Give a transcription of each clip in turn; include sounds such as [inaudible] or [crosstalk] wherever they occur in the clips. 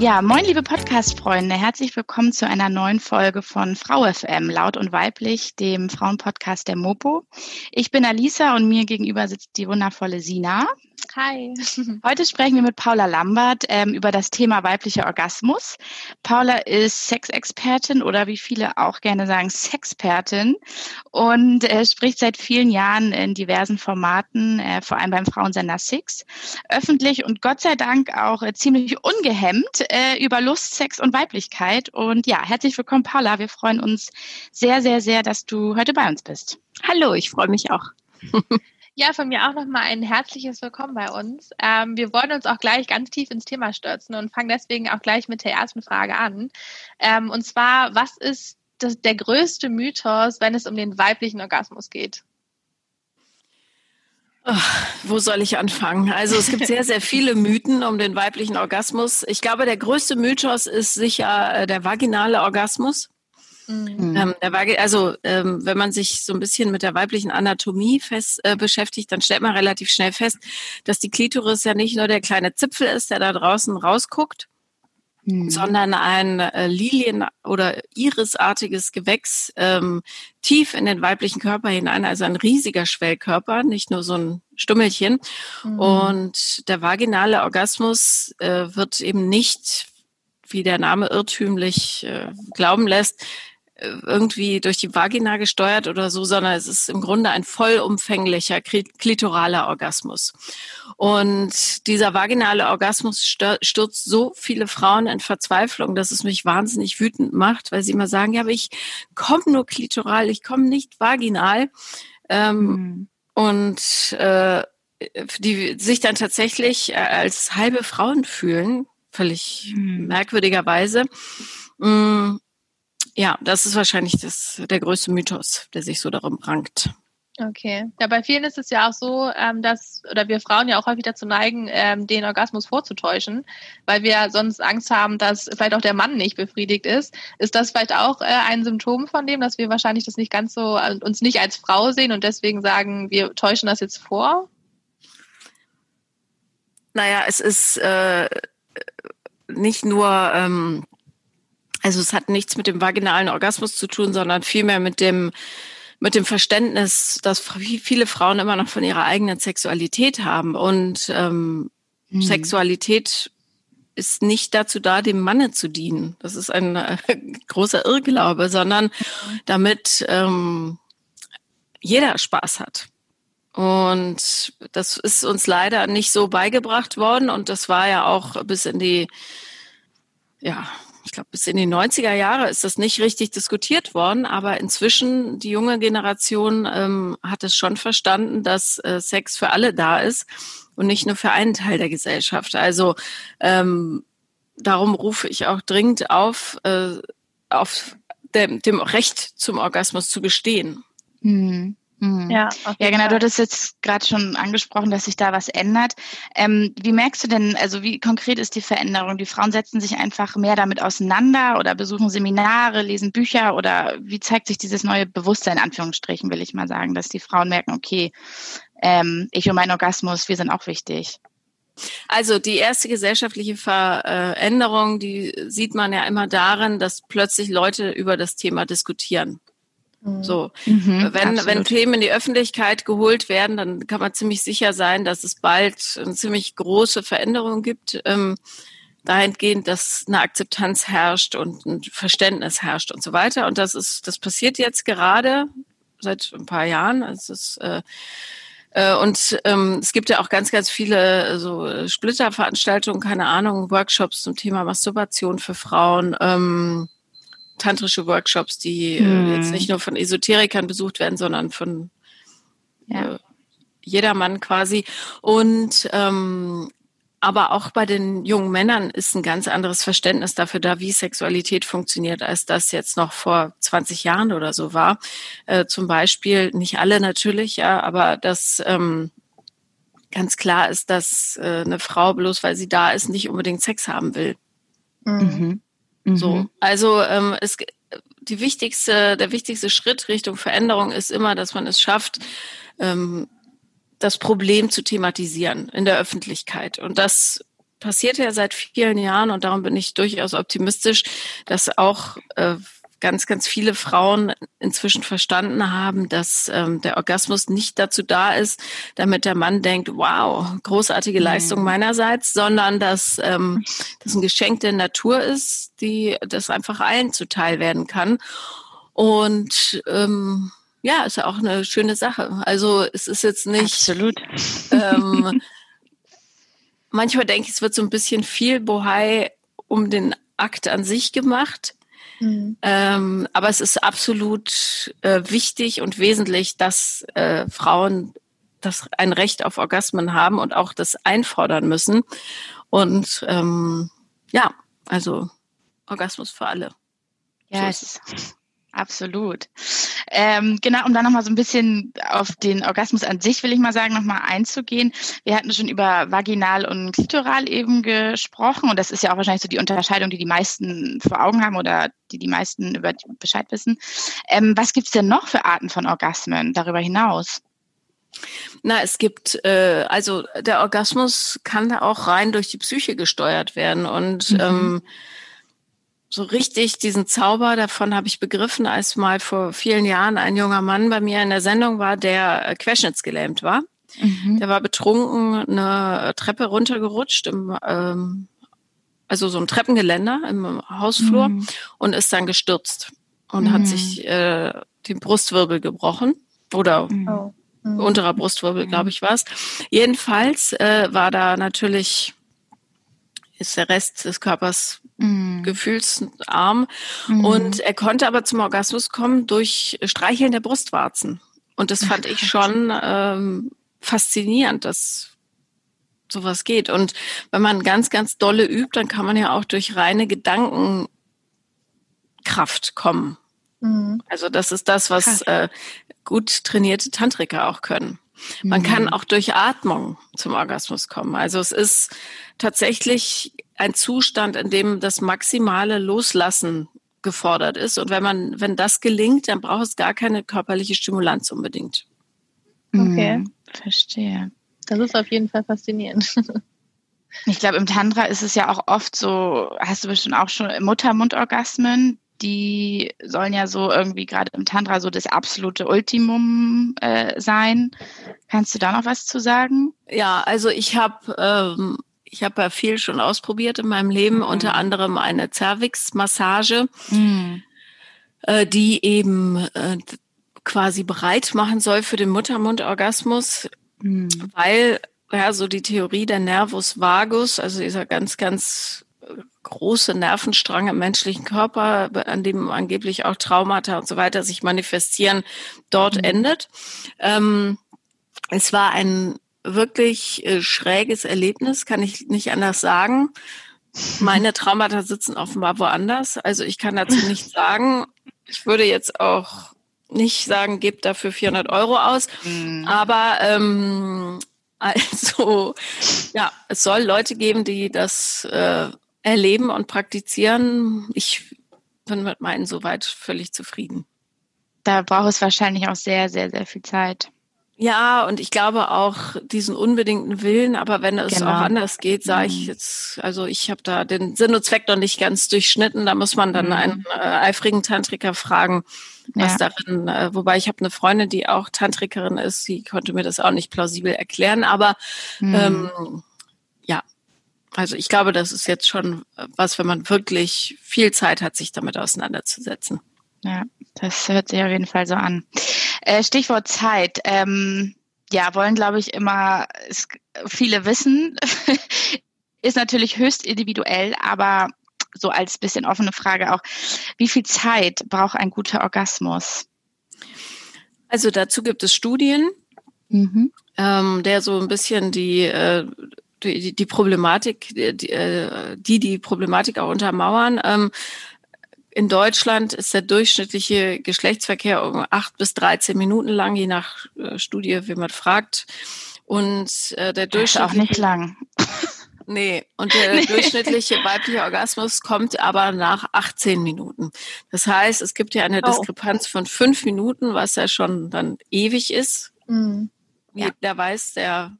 Ja, moin liebe Podcast-Freunde, herzlich willkommen zu einer neuen Folge von Frau FM, laut und weiblich, dem Frauenpodcast der Mopo. Ich bin Alisa und mir gegenüber sitzt die wundervolle Sina. Hi. Heute sprechen wir mit Paula Lambert ähm, über das Thema weiblicher Orgasmus. Paula ist Sexexpertin oder wie viele auch gerne sagen, Sexpertin und äh, spricht seit vielen Jahren in diversen Formaten, äh, vor allem beim Frauensender Six, öffentlich und Gott sei Dank auch äh, ziemlich ungehemmt äh, über Lust, Sex und Weiblichkeit. Und ja, herzlich willkommen, Paula. Wir freuen uns sehr, sehr, sehr, dass du heute bei uns bist. Hallo, ich freue mich auch. [laughs] Ja, von mir auch nochmal ein herzliches Willkommen bei uns. Ähm, wir wollen uns auch gleich ganz tief ins Thema stürzen und fangen deswegen auch gleich mit der ersten Frage an. Ähm, und zwar, was ist das, der größte Mythos, wenn es um den weiblichen Orgasmus geht? Ach, wo soll ich anfangen? Also es gibt sehr, sehr viele Mythen um den weiblichen Orgasmus. Ich glaube, der größte Mythos ist sicher äh, der vaginale Orgasmus. Mhm. Ähm, also ähm, wenn man sich so ein bisschen mit der weiblichen Anatomie fest äh, beschäftigt, dann stellt man relativ schnell fest, dass die Klitoris ja nicht nur der kleine Zipfel ist, der da draußen rausguckt, mhm. sondern ein äh, Lilien- oder Irisartiges Gewächs ähm, tief in den weiblichen Körper hinein, also ein riesiger Schwellkörper, nicht nur so ein Stummelchen. Mhm. Und der vaginale Orgasmus äh, wird eben nicht wie der Name irrtümlich äh, glauben lässt, irgendwie durch die Vagina gesteuert oder so, sondern es ist im Grunde ein vollumfänglicher klitoraler Orgasmus. Und dieser vaginale Orgasmus stürzt so viele Frauen in Verzweiflung, dass es mich wahnsinnig wütend macht, weil sie immer sagen, ja, aber ich komme nur klitoral, ich komme nicht vaginal. Ähm, mhm. Und äh, die sich dann tatsächlich äh, als halbe Frauen fühlen, völlig mhm. merkwürdigerweise. Mm, ja, das ist wahrscheinlich das, der größte Mythos, der sich so darum rankt. Okay. Ja, bei vielen ist es ja auch so, ähm, dass, oder wir Frauen ja auch häufig dazu neigen, ähm, den Orgasmus vorzutäuschen, weil wir sonst Angst haben, dass vielleicht auch der Mann nicht befriedigt ist. Ist das vielleicht auch äh, ein Symptom von dem, dass wir wahrscheinlich das nicht ganz so, äh, uns nicht als Frau sehen und deswegen sagen, wir täuschen das jetzt vor? Naja, es ist äh, nicht nur, ähm, also es hat nichts mit dem vaginalen Orgasmus zu tun, sondern vielmehr mit dem mit dem Verständnis, dass viele Frauen immer noch von ihrer eigenen Sexualität haben und ähm, mhm. Sexualität ist nicht dazu da, dem Manne zu dienen. Das ist ein äh, [laughs] großer Irrglaube, sondern damit ähm, jeder Spaß hat. Und das ist uns leider nicht so beigebracht worden und das war ja auch bis in die ja, ich glaube, bis in die 90er Jahre ist das nicht richtig diskutiert worden, aber inzwischen, die junge Generation ähm, hat es schon verstanden, dass äh, Sex für alle da ist und nicht nur für einen Teil der Gesellschaft. Also ähm, darum rufe ich auch dringend auf, äh, auf dem, dem Recht zum Orgasmus zu bestehen. Mhm. Mhm. Ja, ja, genau. Du hattest jetzt gerade schon angesprochen, dass sich da was ändert. Ähm, wie merkst du denn, also wie konkret ist die Veränderung? Die Frauen setzen sich einfach mehr damit auseinander oder besuchen Seminare, lesen Bücher oder wie zeigt sich dieses neue Bewusstsein, in Anführungsstrichen, will ich mal sagen, dass die Frauen merken, okay, ähm, ich und mein Orgasmus, wir sind auch wichtig. Also die erste gesellschaftliche Veränderung, die sieht man ja immer darin, dass plötzlich Leute über das Thema diskutieren. Mhm. So, mhm, wenn, wenn Themen in die Öffentlichkeit geholt werden, dann kann man ziemlich sicher sein, dass es bald eine ziemlich große Veränderung gibt, ähm, dahingehend, dass eine Akzeptanz herrscht und ein Verständnis herrscht und so weiter. Und das ist, das passiert jetzt gerade seit ein paar Jahren. Also es ist, äh, äh, und ähm, es gibt ja auch ganz, ganz viele so Splitterveranstaltungen, keine Ahnung, Workshops zum Thema Masturbation für Frauen. Ähm, tantrische Workshops, die hm. jetzt nicht nur von Esoterikern besucht werden, sondern von ja. äh, jedermann quasi. Und ähm, aber auch bei den jungen Männern ist ein ganz anderes Verständnis dafür da, wie Sexualität funktioniert, als das jetzt noch vor 20 Jahren oder so war. Äh, zum Beispiel, nicht alle natürlich, ja, aber das ähm, ganz klar ist, dass äh, eine Frau bloß weil sie da ist nicht unbedingt Sex haben will. Mhm. Mhm. So, also ähm, es die wichtigste, der wichtigste Schritt Richtung Veränderung ist immer, dass man es schafft, ähm, das Problem zu thematisieren in der Öffentlichkeit. Und das passiert ja seit vielen Jahren und darum bin ich durchaus optimistisch, dass auch äh, ganz, ganz viele Frauen inzwischen verstanden haben, dass ähm, der Orgasmus nicht dazu da ist, damit der Mann denkt, wow, großartige mhm. Leistung meinerseits, sondern dass ähm, das ein Geschenk der Natur ist, die das einfach allen zuteil werden kann. Und ähm, ja, ist ja auch eine schöne Sache. Also es ist jetzt nicht. Absolut. Ähm, [laughs] manchmal denke ich, es wird so ein bisschen viel Bohai um den Akt an sich gemacht. Mhm. Ähm, aber es ist absolut äh, wichtig und wesentlich, dass äh, Frauen das ein Recht auf Orgasmen haben und auch das einfordern müssen. Und ähm, ja, also Orgasmus für alle. Ja, so Absolut. Ähm, genau, um dann nochmal so ein bisschen auf den Orgasmus an sich, will ich mal sagen, nochmal einzugehen. Wir hatten schon über vaginal und klitoral eben gesprochen und das ist ja auch wahrscheinlich so die Unterscheidung, die die meisten vor Augen haben oder die die meisten über Bescheid wissen. Ähm, was gibt's denn noch für Arten von Orgasmen darüber hinaus? Na, es gibt, äh, also der Orgasmus kann da auch rein durch die Psyche gesteuert werden und mhm. ähm, so richtig diesen Zauber davon habe ich begriffen, als mal vor vielen Jahren ein junger Mann bei mir in der Sendung war, der äh, querschnittsgelähmt war. Mhm. Der war betrunken eine Treppe runtergerutscht im ähm, also so ein Treppengeländer im Hausflur mhm. und ist dann gestürzt und mhm. hat sich äh, den Brustwirbel gebrochen oder mhm. oh. Mhm. unterer Brustwirbel, glaube ich, war es. Jedenfalls äh, war da natürlich ist der Rest des Körpers mm. gefühlsarm. Mm. Und er konnte aber zum Orgasmus kommen durch Streicheln der Brustwarzen. Und das fand ich schon ähm, faszinierend, dass sowas geht. Und wenn man ganz, ganz dolle übt, dann kann man ja auch durch reine Gedankenkraft kommen. Mm. Also das ist das, was äh, gut trainierte Tantriker auch können. Man kann mhm. auch durch Atmung zum Orgasmus kommen. Also es ist tatsächlich ein Zustand, in dem das maximale Loslassen gefordert ist. Und wenn man, wenn das gelingt, dann braucht es gar keine körperliche Stimulanz unbedingt. Okay, mhm. verstehe. Das ist auf jeden Fall faszinierend. Ich glaube, im Tantra ist es ja auch oft so, hast du bestimmt auch schon Muttermundorgasmen, die sollen ja so irgendwie gerade im Tantra so das absolute Ultimum äh, sein. Kannst du da noch was zu sagen? Ja, also ich habe ähm, ich habe ja viel schon ausprobiert in meinem Leben, mhm. unter anderem eine Cervix-Massage, mhm. äh, die eben äh, quasi bereit machen soll für den Muttermundorgasmus, mhm. weil ja so die Theorie der Nervus vagus, also dieser ganz ganz große Nervenstrang im menschlichen Körper, an dem angeblich auch Traumata und so weiter sich manifestieren, dort mhm. endet. Ähm, es war ein wirklich äh, schräges Erlebnis, kann ich nicht anders sagen. Meine Traumata sitzen offenbar woanders. Also ich kann dazu nichts [laughs] sagen. Ich würde jetzt auch nicht sagen, gebt dafür 400 Euro aus. Mhm. Aber ähm, also ja, es soll Leute geben, die das äh, erleben und praktizieren. Ich bin mit meinen soweit völlig zufrieden. Da braucht es wahrscheinlich auch sehr, sehr, sehr viel Zeit. Ja, und ich glaube auch diesen unbedingten Willen, aber wenn es genau. auch anders geht, sage ich mhm. jetzt, also ich habe da den Sinn und Zweck noch nicht ganz durchschnitten. Da muss man dann mhm. einen äh, eifrigen Tantriker fragen, was ja. darin, äh, wobei ich habe eine Freundin, die auch Tantrikerin ist, die konnte mir das auch nicht plausibel erklären, aber mhm. ähm, also ich glaube, das ist jetzt schon was, wenn man wirklich viel Zeit hat, sich damit auseinanderzusetzen. Ja, das hört sich auf jeden Fall so an. Äh, Stichwort Zeit. Ähm, ja, wollen, glaube ich, immer viele wissen. [laughs] ist natürlich höchst individuell, aber so als bisschen offene Frage auch, wie viel Zeit braucht ein guter Orgasmus? Also dazu gibt es Studien, mhm. ähm, der so ein bisschen die äh, die, die Problematik, die, äh, die die Problematik auch untermauern. Ähm, in Deutschland ist der durchschnittliche Geschlechtsverkehr um acht bis 13 Minuten lang, je nach äh, Studie, wie man fragt. Und äh, der durchschnittliche... Das ist auch nicht lang. [laughs] Nee, und der [laughs] nee. durchschnittliche weibliche Orgasmus kommt aber nach 18 Minuten. Das heißt, es gibt ja eine oh. Diskrepanz von fünf Minuten, was ja schon dann ewig ist. Mhm. Ja. Der weiß, der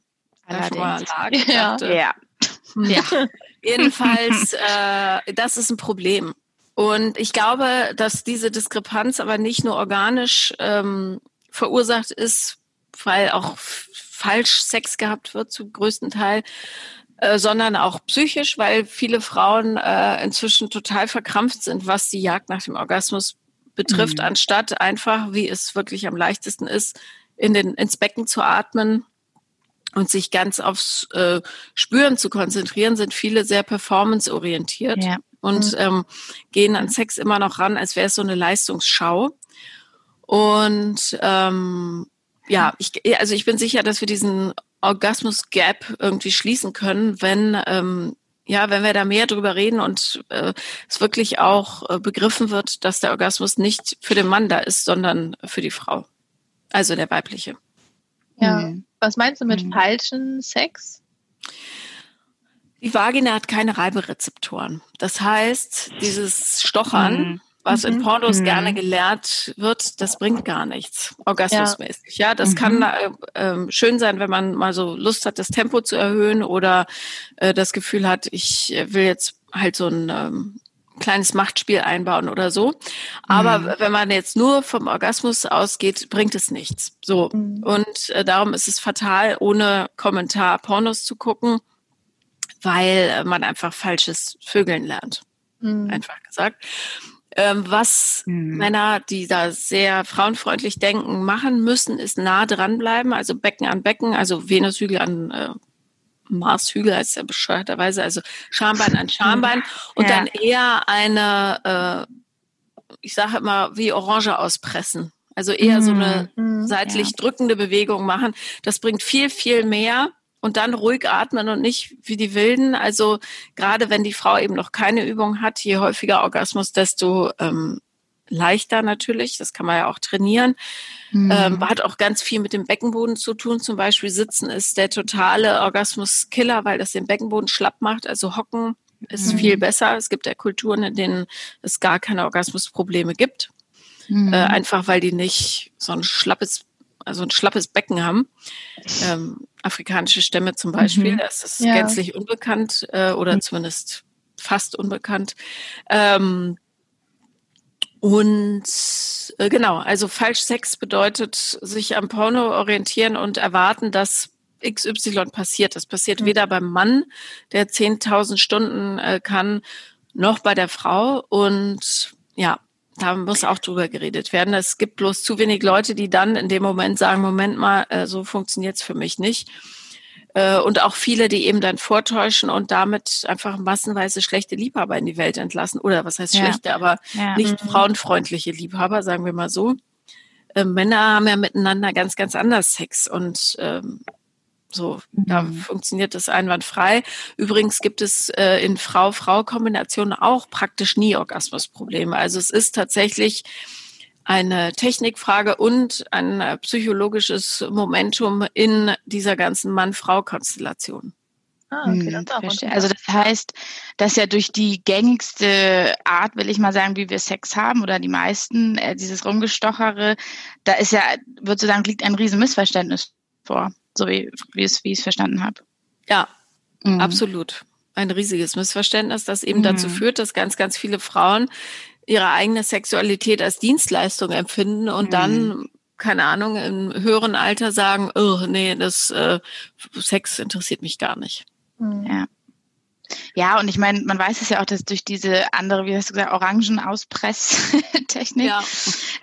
mal lag. [laughs] Ja. Ja. ja. Jedenfalls, äh, das ist ein Problem. Und ich glaube, dass diese Diskrepanz aber nicht nur organisch ähm, verursacht ist, weil auch falsch Sex gehabt wird, zum größten Teil, äh, sondern auch psychisch, weil viele Frauen äh, inzwischen total verkrampft sind, was die Jagd nach dem Orgasmus betrifft, mhm. anstatt einfach, wie es wirklich am leichtesten ist, in den, ins Becken zu atmen und sich ganz aufs äh, Spüren zu konzentrieren, sind viele sehr performanceorientiert ja. Und mhm. ähm, gehen an Sex immer noch ran, als wäre es so eine Leistungsschau. Und ähm, ja, ich, also ich bin sicher, dass wir diesen Orgasmus Gap irgendwie schließen können, wenn ähm, ja, wenn wir da mehr drüber reden und äh, es wirklich auch äh, begriffen wird, dass der Orgasmus nicht für den Mann da ist, sondern für die Frau, also der weibliche. Ja. Mhm. Was meinst du mit mhm. falschen Sex? Die Vagina hat keine Reiberezeptoren. Das heißt, dieses Stochern mhm was mhm. in Pornos mhm. gerne gelehrt wird, das bringt gar nichts, orgasmusmäßig. Ja, ja das mhm. kann äh, äh, schön sein, wenn man mal so Lust hat, das Tempo zu erhöhen oder äh, das Gefühl hat, ich will jetzt halt so ein ähm, kleines Machtspiel einbauen oder so. Aber mhm. wenn man jetzt nur vom Orgasmus ausgeht, bringt es nichts. So. Mhm. Und äh, darum ist es fatal, ohne Kommentar Pornos zu gucken, weil man einfach falsches Vögeln lernt. Mhm. Einfach gesagt. Ähm, was mhm. Männer, die da sehr frauenfreundlich denken, machen müssen, ist nah dranbleiben, also Becken an Becken, also Venushügel an äh, Marshügel heißt ja bescheuerterweise, also Schambein an Schambein [laughs] und ja. dann eher eine, äh, ich sage immer, wie Orange auspressen. Also eher mhm. so eine mhm. seitlich ja. drückende Bewegung machen. Das bringt viel, viel mehr und dann ruhig atmen und nicht wie die Wilden. Also gerade wenn die Frau eben noch keine Übung hat, je häufiger Orgasmus, desto ähm, leichter natürlich. Das kann man ja auch trainieren. Mhm. Ähm, hat auch ganz viel mit dem Beckenboden zu tun. Zum Beispiel Sitzen ist der totale Orgasmuskiller, weil das den Beckenboden schlapp macht. Also Hocken ist mhm. viel besser. Es gibt ja Kulturen, in denen es gar keine Orgasmusprobleme gibt. Mhm. Äh, einfach weil die nicht so ein schlappes also ein schlappes Becken haben. Ähm, afrikanische Stämme zum Beispiel, mhm. das ist ja. gänzlich unbekannt äh, oder mhm. zumindest fast unbekannt. Ähm, und äh, genau, also Falschsex bedeutet sich am Porno orientieren und erwarten, dass XY passiert. Das passiert mhm. weder beim Mann, der 10.000 Stunden äh, kann, noch bei der Frau. Und ja, da muss auch drüber geredet werden. Es gibt bloß zu wenig Leute, die dann in dem Moment sagen, Moment mal, äh, so funktioniert's für mich nicht. Äh, und auch viele, die eben dann vortäuschen und damit einfach massenweise schlechte Liebhaber in die Welt entlassen. Oder was heißt ja. schlechte, aber ja. nicht mhm. frauenfreundliche Liebhaber, sagen wir mal so. Äh, Männer haben ja miteinander ganz, ganz anders Sex. Und ähm, so, mhm. da funktioniert das einwandfrei. Übrigens gibt es äh, in Frau-Frau-Kombinationen auch praktisch nie Orgasmusprobleme. Also es ist tatsächlich eine Technikfrage und ein äh, psychologisches Momentum in dieser ganzen Mann-Frau-Konstellation. Ah, okay, hm, das also das heißt, dass ja durch die gängigste Art, will ich mal sagen, wie wir Sex haben oder die meisten, äh, dieses Rumgestochere, da ist ja, würde sagen, liegt ein riesen Missverständnis vor so wie, wie, es, wie ich es verstanden habe. Ja, mhm. absolut. Ein riesiges Missverständnis, das eben mhm. dazu führt, dass ganz, ganz viele Frauen ihre eigene Sexualität als Dienstleistung empfinden und mhm. dann keine Ahnung, im höheren Alter sagen, oh, nee, das äh, Sex interessiert mich gar nicht. Mhm. Ja. Ja, und ich meine, man weiß es ja auch, dass durch diese andere, wie hast du gesagt, Orangenauspresstechnik, ja.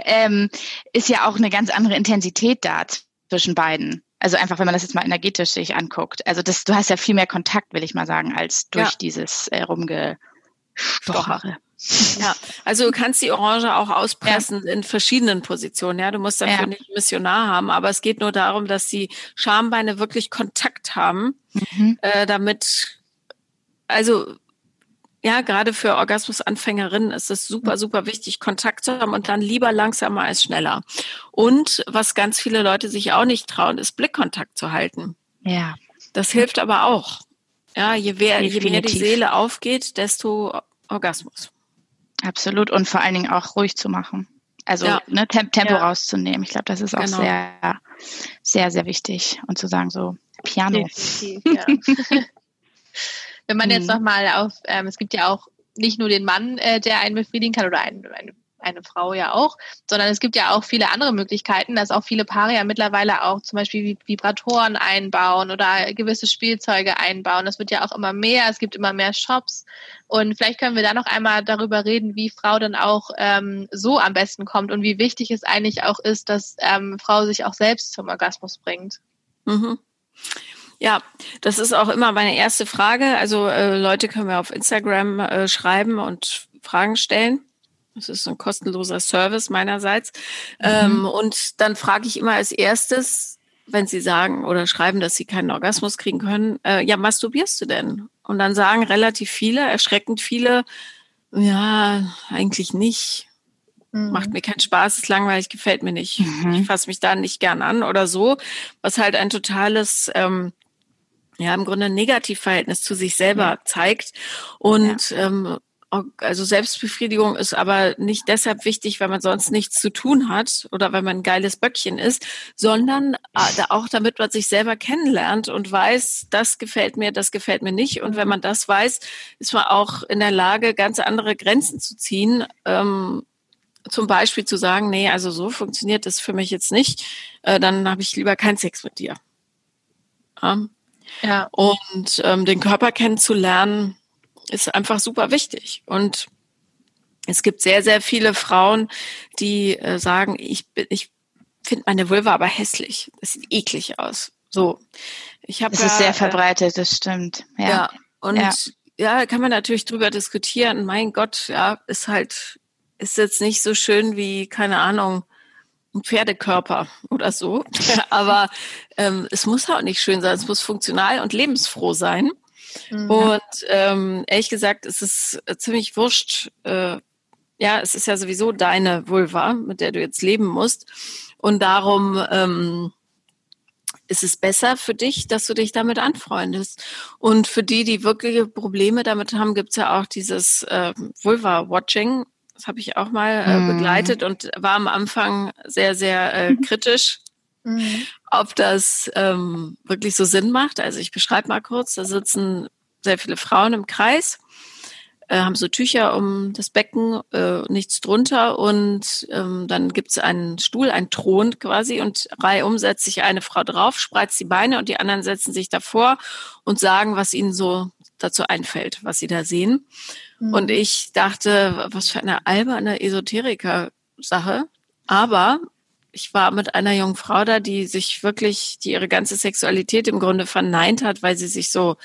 ähm, ist ja auch eine ganz andere Intensität da zwischen beiden. Also einfach, wenn man das jetzt mal energetisch sich anguckt. Also das, du hast ja viel mehr Kontakt, will ich mal sagen, als durch ja. dieses äh, Rumgestochere. Ja, also du kannst die Orange auch auspressen ja. in verschiedenen Positionen. Ja, du musst dafür ja. nicht Missionar haben, aber es geht nur darum, dass die Schambeine wirklich Kontakt haben, mhm. äh, damit, also ja, gerade für Orgasmusanfängerinnen ist es super, mhm. super wichtig, Kontakt zu haben und dann lieber langsamer als schneller. Und was ganz viele Leute sich auch nicht trauen, ist Blickkontakt zu halten. Ja. Das hilft aber auch. Ja, je, mehr, je mehr die Seele aufgeht, desto Orgasmus. Absolut. Und vor allen Dingen auch ruhig zu machen. Also ja. ne, Tempo ja. rauszunehmen. Ich glaube, das ist auch genau. sehr, sehr, sehr wichtig. Und zu sagen, so Piano. Definitiv, ja. [laughs] Wenn man jetzt mhm. nochmal auf, ähm, es gibt ja auch nicht nur den Mann, äh, der einen befriedigen kann oder einen, eine eine Frau ja auch, sondern es gibt ja auch viele andere Möglichkeiten, dass auch viele Paare ja mittlerweile auch zum Beispiel Vibratoren einbauen oder gewisse Spielzeuge einbauen. Das wird ja auch immer mehr, es gibt immer mehr Shops und vielleicht können wir da noch einmal darüber reden, wie Frau dann auch ähm, so am besten kommt und wie wichtig es eigentlich auch ist, dass ähm, Frau sich auch selbst zum Orgasmus bringt. Mhm. Ja, das ist auch immer meine erste Frage. Also äh, Leute können mir auf Instagram äh, schreiben und Fragen stellen. Das ist ein kostenloser Service meinerseits. Mhm. Ähm, und dann frage ich immer als erstes, wenn sie sagen oder schreiben, dass sie keinen Orgasmus kriegen können, äh, ja, masturbierst du denn? Und dann sagen relativ viele, erschreckend viele, ja, eigentlich nicht. Mhm. Macht mir keinen Spaß, ist langweilig, gefällt mir nicht. Mhm. Ich fasse mich da nicht gern an oder so. Was halt ein totales, ähm, ja, im Grunde ein Negativverhältnis zu sich selber ja. zeigt. Und ja. ähm, also Selbstbefriedigung ist aber nicht deshalb wichtig, weil man sonst nichts zu tun hat oder weil man ein geiles Böckchen ist, sondern äh, auch damit man sich selber kennenlernt und weiß, das gefällt mir, das gefällt mir nicht. Und wenn man das weiß, ist man auch in der Lage, ganz andere Grenzen zu ziehen. Ähm, zum Beispiel zu sagen, nee, also so funktioniert das für mich jetzt nicht, äh, dann habe ich lieber keinen Sex mit dir. Ja. Ja. Und ähm, den Körper kennenzulernen, ist einfach super wichtig. Und es gibt sehr, sehr viele Frauen, die äh, sagen, ich, ich finde meine Vulva aber hässlich. Das sieht eklig aus. So. Ich habe. Das ist sehr äh, verbreitet, das stimmt. Ja. ja und ja. ja, kann man natürlich drüber diskutieren. Mein Gott, ja, ist halt, ist jetzt nicht so schön wie, keine Ahnung, ein Pferdekörper oder so. [laughs] Aber ähm, es muss auch nicht schön sein. Es muss funktional und lebensfroh sein. Mhm. Und ähm, ehrlich gesagt, es ist ziemlich wurscht. Äh, ja, es ist ja sowieso deine Vulva, mit der du jetzt leben musst. Und darum ähm, ist es besser für dich, dass du dich damit anfreundest. Und für die, die wirkliche Probleme damit haben, gibt's ja auch dieses äh, Vulva-Watching. Das habe ich auch mal äh, mhm. begleitet und war am Anfang sehr, sehr äh, kritisch mhm. ob das ähm, wirklich so Sinn macht. Also ich beschreibe mal kurz, da sitzen sehr viele Frauen im Kreis, äh, haben so Tücher um das Becken, äh, nichts drunter und ähm, dann gibt es einen Stuhl, einen Thron quasi und reihum setzt sich eine Frau drauf, spreizt die Beine und die anderen setzen sich davor und sagen, was ihnen so dazu einfällt, was sie da sehen. Mhm. Und ich dachte, was für eine alberne Esoteriker-Sache. Aber ich war mit einer jungen Frau da, die sich wirklich, die ihre ganze Sexualität im Grunde verneint hat, weil sie sich so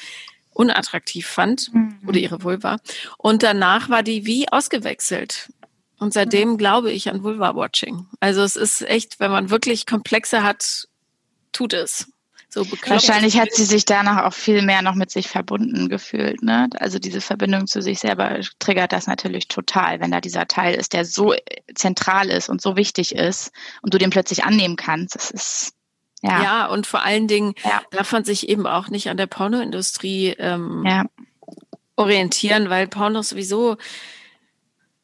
unattraktiv fand mhm. oder ihre Vulva. Und danach war die wie ausgewechselt. Und seitdem mhm. glaube ich an Vulva-Watching. Also es ist echt, wenn man wirklich Komplexe hat, tut es so bekloppt. Wahrscheinlich hat sie sich danach auch viel mehr noch mit sich verbunden gefühlt. Ne? Also diese Verbindung zu sich selber triggert das natürlich total, wenn da dieser Teil ist, der so zentral ist und so wichtig ist und du den plötzlich annehmen kannst. Das ist ja. ja, und vor allen Dingen ja. darf man sich eben auch nicht an der Pornoindustrie ähm, ja. orientieren, weil Porno sowieso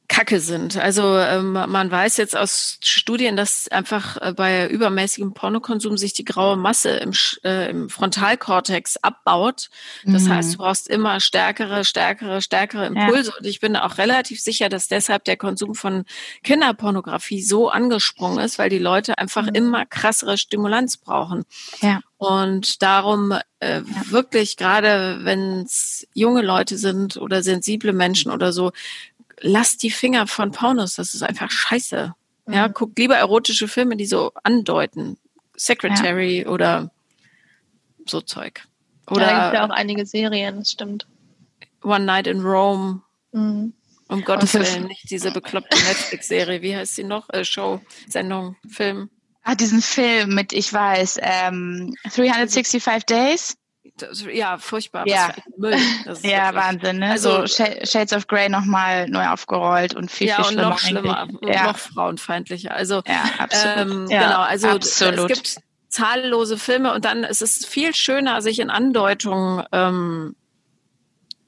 Kacke sind. Also ähm, man weiß jetzt aus Studien, dass einfach äh, bei übermäßigem Pornokonsum sich die graue Masse im, äh, im Frontalkortex abbaut. Das mhm. heißt, du brauchst immer stärkere, stärkere, stärkere Impulse. Ja. Und ich bin auch relativ sicher, dass deshalb der Konsum von Kinderpornografie so angesprungen ist, weil die Leute einfach mhm. immer krassere Stimulanz brauchen. Ja. Und darum äh, ja. wirklich, gerade wenn es junge Leute sind oder sensible Menschen oder so, lasst die Finger von Pornos, das ist einfach scheiße. Mhm. Ja, guckt lieber erotische Filme, die so andeuten. Secretary ja. oder so Zeug. Oder ja, da gibt ja auch einige Serien, das stimmt. One Night in Rome. Mhm. Um Gottes Willen, nicht diese bekloppte Netflix-Serie. Wie heißt sie noch? Äh, Show, Sendung, Film. Ah, diesen Film mit, ich weiß, ähm, 365 Days. Das, ja, furchtbar. Ja, [laughs] ja Wahnsinn. Ne? Also so Shades of Grey nochmal neu aufgerollt und viel, ja, viel schlimmer. und noch schlimmer, ja. noch frauenfeindlicher. Also ja, absolut. Ähm, ja, genau, also absolut. es gibt zahllose Filme und dann ist es viel schöner, sich in Andeutungen ähm,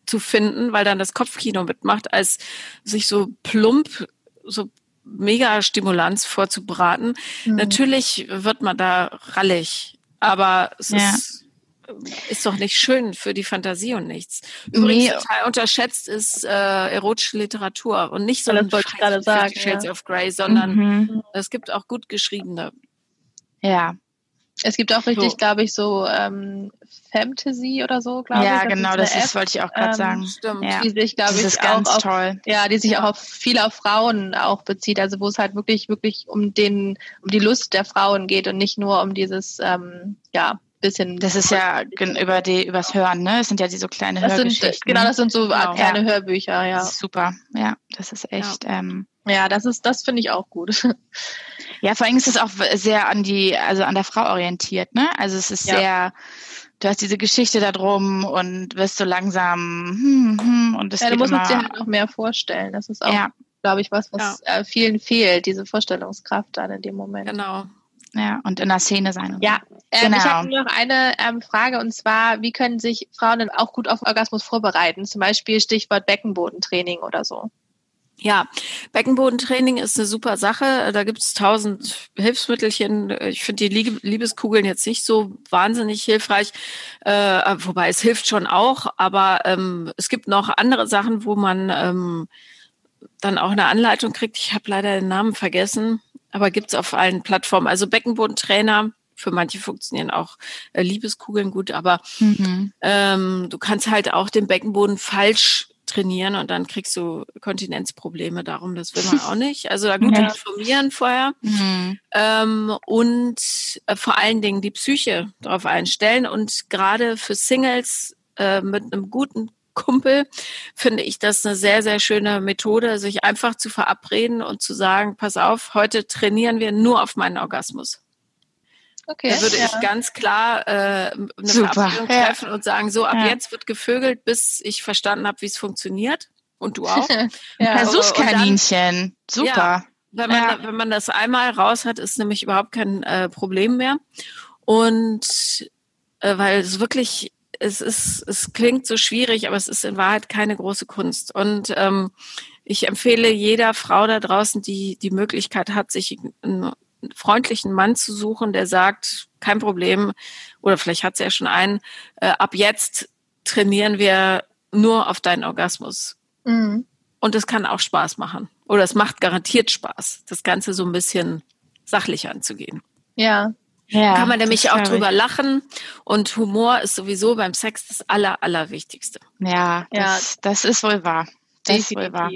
zu finden, weil dann das Kopfkino mitmacht, als sich so plump, so mega Stimulanz vorzubraten. Mhm. Natürlich wird man da rallig, aber es ja. ist, ist doch nicht schön für die Fantasie und nichts. Übrigens nee. total unterschätzt ist äh, erotische Literatur und nicht so das wollte ich gerade sagen, Shades ja. of Grey, sondern mhm. es gibt auch gut geschriebene. Ja, es gibt auch richtig, so. glaube ich, so ähm, Fantasy oder so, glaube ja, ich. Ja, genau, das ist, wollte ich auch gerade ähm, sagen. Stimmt. Ja. Die sich, glaube ich, ist ganz auch auf, toll. ja, die sich auch auf viel auf Frauen auch bezieht, also wo es halt wirklich, wirklich um den, um die Lust der Frauen geht und nicht nur um dieses, ähm, ja, bisschen. Das ist ja über die übers Hören, ne? Es sind ja die so kleine das Hörgeschichten. Sind, genau, das sind so genau. kleine ja. Hörbücher, ja. super, ja, das ist echt. Ja, ähm, ja das ist, das finde ich auch gut. [laughs] Ja, vor allem ist es auch sehr an die, also an der Frau orientiert, ne? Also es ist ja. sehr, du hast diese Geschichte da drum und wirst so langsam hm, hm, und das Ja, du musst immer, dir halt noch mehr vorstellen. Das ist auch, ja. glaube ich, was, was ja. vielen fehlt, diese Vorstellungskraft dann in dem Moment. Genau. Ja, und in der Szene sein. ja, ähm, genau. ich habe noch eine ähm, Frage und zwar, wie können sich Frauen denn auch gut auf Orgasmus vorbereiten? Zum Beispiel Stichwort Beckenbodentraining oder so. Ja, Beckenbodentraining ist eine super Sache. Da gibt es tausend Hilfsmittelchen. Ich finde die Liebeskugeln jetzt nicht so wahnsinnig hilfreich, äh, wobei es hilft schon auch. Aber ähm, es gibt noch andere Sachen, wo man ähm, dann auch eine Anleitung kriegt. Ich habe leider den Namen vergessen, aber gibt es auf allen Plattformen. Also Beckenbodentrainer. Für manche funktionieren auch äh, Liebeskugeln gut, aber mhm. ähm, du kannst halt auch den Beckenboden falsch trainieren und dann kriegst du Kontinenzprobleme. Darum, das will man auch [laughs] nicht. Also da gut ja. informieren vorher mhm. ähm, und äh, vor allen Dingen die Psyche darauf einstellen. Und gerade für Singles äh, mit einem guten Kumpel finde ich das eine sehr, sehr schöne Methode, sich einfach zu verabreden und zu sagen, pass auf, heute trainieren wir nur auf meinen Orgasmus. Okay, da würde ja. ich ganz klar äh, eine Super. Verabredung treffen ja. und sagen, so ab ja. jetzt wird gevögelt, bis ich verstanden habe, wie es funktioniert. Und du auch. [laughs] ja. Versuchskaninchen. Super. wenn, man, wenn man das einmal raus hat, ist nämlich überhaupt kein äh, Problem mehr. Und äh, weil es wirklich, es ist, es klingt so schwierig, aber es ist in Wahrheit keine große Kunst. Und ähm, ich empfehle jeder Frau da draußen, die die Möglichkeit hat, sich ein freundlichen Mann zu suchen, der sagt, kein Problem, oder vielleicht hat sie ja schon einen, äh, ab jetzt trainieren wir nur auf deinen Orgasmus. Mhm. Und es kann auch Spaß machen. Oder es macht garantiert Spaß, das Ganze so ein bisschen sachlich anzugehen. Ja. Ja, kann man nämlich auch drüber lachen und Humor ist sowieso beim Sex das aller, allerwichtigste. Ja, das, ja. das ist wohl wahr. Das Definitiv. ist wohl wahr.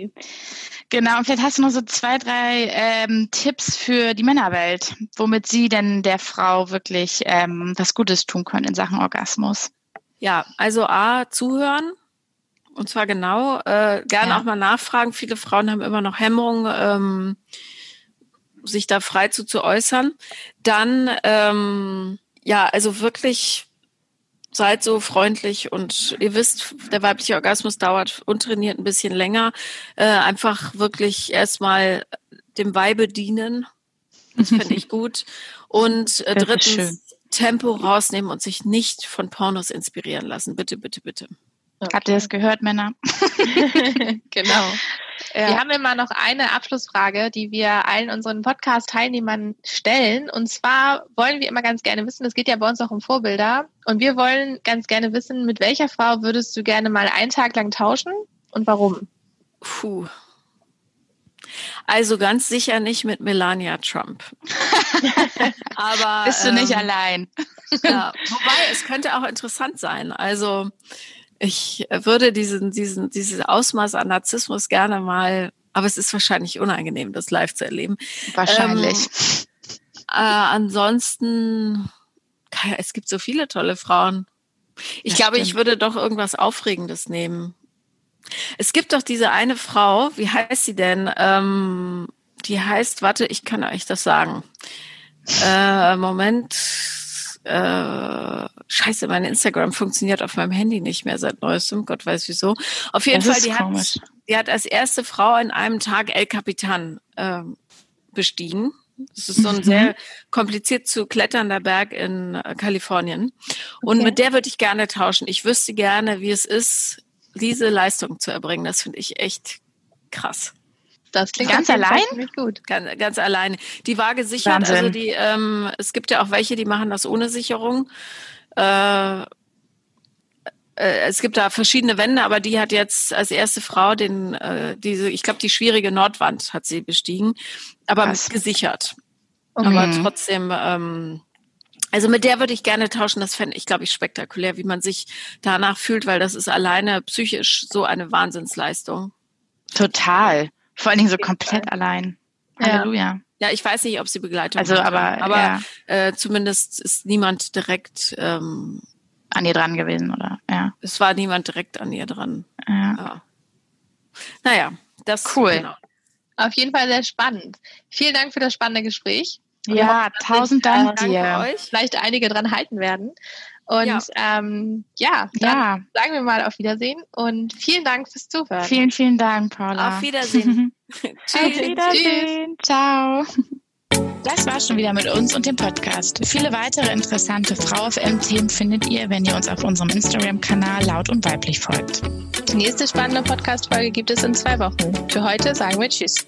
Genau, und vielleicht hast du noch so zwei, drei ähm, Tipps für die Männerwelt, womit sie denn der Frau wirklich ähm, was Gutes tun können in Sachen Orgasmus. Ja, also A, zuhören. Und zwar genau, äh, gerne ja. auch mal nachfragen. Viele Frauen haben immer noch Hemmungen, ähm, sich da frei zu, zu äußern. Dann, ähm, ja, also wirklich seid so freundlich und ihr wisst, der weibliche Orgasmus dauert untrainiert ein bisschen länger. Äh, einfach wirklich erstmal dem Weibe dienen. Das finde ich [laughs] gut. Und äh, drittens, Tempo rausnehmen und sich nicht von Pornos inspirieren lassen. Bitte, bitte, bitte. Okay. Habt ihr das gehört, Männer? [laughs] genau. Ja. Wir haben immer noch eine Abschlussfrage, die wir allen unseren Podcast-Teilnehmern stellen. Und zwar wollen wir immer ganz gerne wissen, es geht ja bei uns auch um Vorbilder. Und wir wollen ganz gerne wissen, mit welcher Frau würdest du gerne mal einen Tag lang tauschen und warum? Puh. Also ganz sicher nicht mit Melania Trump. [laughs] Aber bist du nicht ähm, allein. ja, wobei es könnte auch interessant sein. Also ich würde diesen, diesen, dieses Ausmaß an Narzissmus gerne mal, aber es ist wahrscheinlich unangenehm, das live zu erleben. Wahrscheinlich. Ähm, äh, ansonsten, es gibt so viele tolle Frauen. Ich das glaube, stimmt. ich würde doch irgendwas Aufregendes nehmen. Es gibt doch diese eine Frau, wie heißt sie denn? Ähm, die heißt, warte, ich kann euch das sagen. Äh, Moment, äh, scheiße, mein Instagram funktioniert auf meinem Handy nicht mehr seit neuestem, Gott weiß wieso. Auf jeden das Fall, die hat, die hat als erste Frau in einem Tag El Capitan äh, bestiegen. Das ist so ein mhm. sehr kompliziert zu kletternder Berg in äh, Kalifornien. Und okay. mit der würde ich gerne tauschen. Ich wüsste gerne, wie es ist, diese Leistung zu erbringen. Das finde ich echt krass. Das klingt ganz allein? Gut. Ganz, ganz allein. Die war gesichert. Also Wahnsinn. Also die, ähm, es gibt ja auch welche, die machen das ohne Sicherung. Äh, äh, es gibt da verschiedene Wände, aber die hat jetzt als erste Frau den, äh, diese, ich glaube, die schwierige Nordwand hat sie bestiegen, aber Was? gesichert. Okay. Aber trotzdem, ähm, also mit der würde ich gerne tauschen. Das fände ich, glaube ich, spektakulär, wie man sich danach fühlt, weil das ist alleine psychisch so eine Wahnsinnsleistung. Total. Vor allen Dingen so komplett allein. Halleluja. Ja, ich weiß nicht, ob sie Begleitung Also, aber, aber ja. äh, zumindest ist niemand direkt ähm, an ihr dran gewesen, oder? Ja. Es war niemand direkt an ihr dran. Ja. ja. Naja, das cool. Genau. Auf jeden Fall sehr spannend. Vielen Dank für das spannende Gespräch. Ja, tausend Dank äh, dir. Euch. Vielleicht einige dran halten werden. Und ja, ähm, ja, ja, sagen wir mal auf Wiedersehen und vielen Dank fürs Zuhören. Vielen, vielen Dank, Paula. Auf Wiedersehen. [laughs] Tschüss. Auf Wiedersehen. Ciao. Das war schon wieder mit uns und dem Podcast. Viele weitere interessante Frau FM-Themen findet ihr, wenn ihr uns auf unserem Instagram-Kanal laut und weiblich folgt. Die nächste spannende Podcast-Folge gibt es in zwei Wochen. Für heute sagen wir Tschüss.